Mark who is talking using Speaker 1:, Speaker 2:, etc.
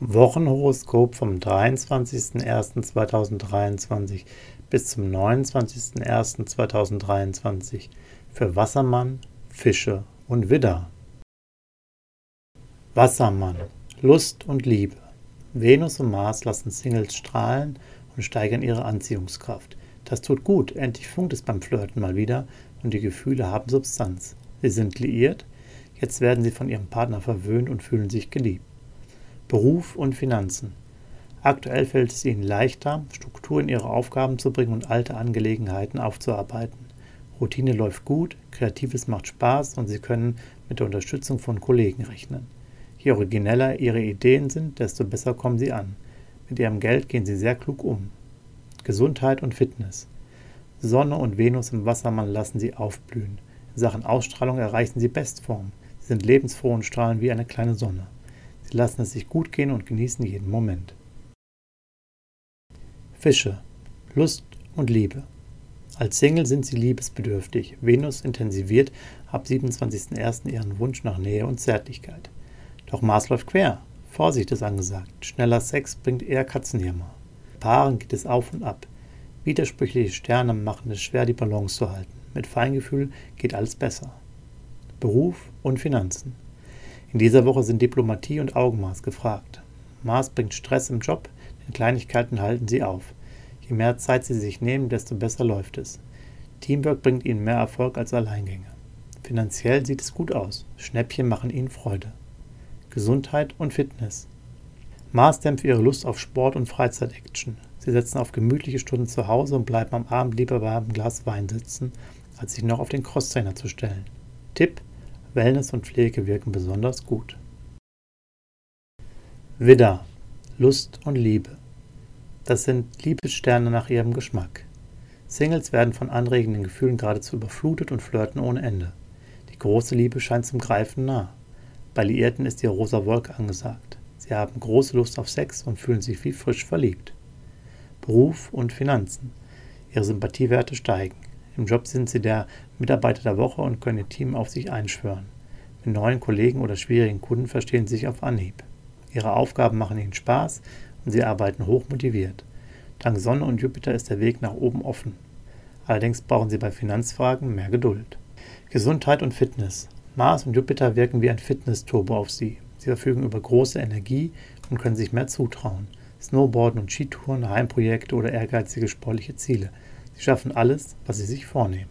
Speaker 1: Wochenhoroskop vom 23.01.2023 bis zum 29.01.2023 für Wassermann, Fische und Widder. Wassermann, Lust und Liebe. Venus und Mars lassen Singles strahlen und steigern ihre Anziehungskraft. Das tut gut, endlich funkt es beim Flirten mal wieder und die Gefühle haben Substanz. Sie sind liiert, jetzt werden sie von ihrem Partner verwöhnt und fühlen sich geliebt. Beruf und Finanzen. Aktuell fällt es ihnen leichter, Struktur in ihre Aufgaben zu bringen und alte Angelegenheiten aufzuarbeiten. Routine läuft gut, Kreatives macht Spaß und sie können mit der Unterstützung von Kollegen rechnen. Je origineller ihre Ideen sind, desto besser kommen sie an. Mit ihrem Geld gehen sie sehr klug um. Gesundheit und Fitness. Sonne und Venus im Wassermann lassen sie aufblühen. In Sachen Ausstrahlung erreichen sie Bestform. Sie sind lebensfroh und strahlen wie eine kleine Sonne. Lassen es sich gut gehen und genießen jeden Moment. Fische. Lust und Liebe. Als Single sind sie liebesbedürftig. Venus intensiviert ab 27.01. ihren Wunsch nach Nähe und Zärtlichkeit. Doch Mars läuft quer. Vorsicht ist angesagt. Schneller Sex bringt eher Katzenjammer. Paaren geht es auf und ab. Widersprüchliche Sterne machen es schwer, die Balance zu halten. Mit Feingefühl geht alles besser. Beruf und Finanzen. In dieser Woche sind Diplomatie und Augenmaß gefragt. Mars bringt Stress im Job, denn Kleinigkeiten halten sie auf. Je mehr Zeit sie sich nehmen, desto besser läuft es. Teamwork bringt ihnen mehr Erfolg als Alleingänge. Finanziell sieht es gut aus. Schnäppchen machen ihnen Freude. Gesundheit und Fitness. Mars dämpft ihre Lust auf Sport und Freizeitaction. Sie setzen auf gemütliche Stunden zu Hause und bleiben am Abend lieber bei einem Glas Wein sitzen, als sich noch auf den Crosstrainer zu stellen. Tipp: Wellness und Pflege wirken besonders gut. Widder, Lust und Liebe. Das sind Liebessterne nach ihrem Geschmack. Singles werden von anregenden Gefühlen geradezu überflutet und flirten ohne Ende. Die große Liebe scheint zum Greifen nah. Bei Liierten ist die rosa Wolke angesagt. Sie haben große Lust auf Sex und fühlen sich wie frisch verliebt. Beruf und Finanzen. Ihre Sympathiewerte steigen. Im Job sind sie der Mitarbeiter der Woche und können ihr Team auf sich einschwören. Mit neuen Kollegen oder schwierigen Kunden verstehen sich auf Anhieb. Ihre Aufgaben machen ihnen Spaß und sie arbeiten hochmotiviert. Dank Sonne und Jupiter ist der Weg nach oben offen. Allerdings brauchen sie bei Finanzfragen mehr Geduld. Gesundheit und Fitness. Mars und Jupiter wirken wie ein Fitness-Turbo auf sie. Sie verfügen über große Energie und können sich mehr zutrauen. Snowboarden und Skitouren, Heimprojekte oder ehrgeizige sportliche Ziele – Sie schaffen alles, was sie sich vornehmen.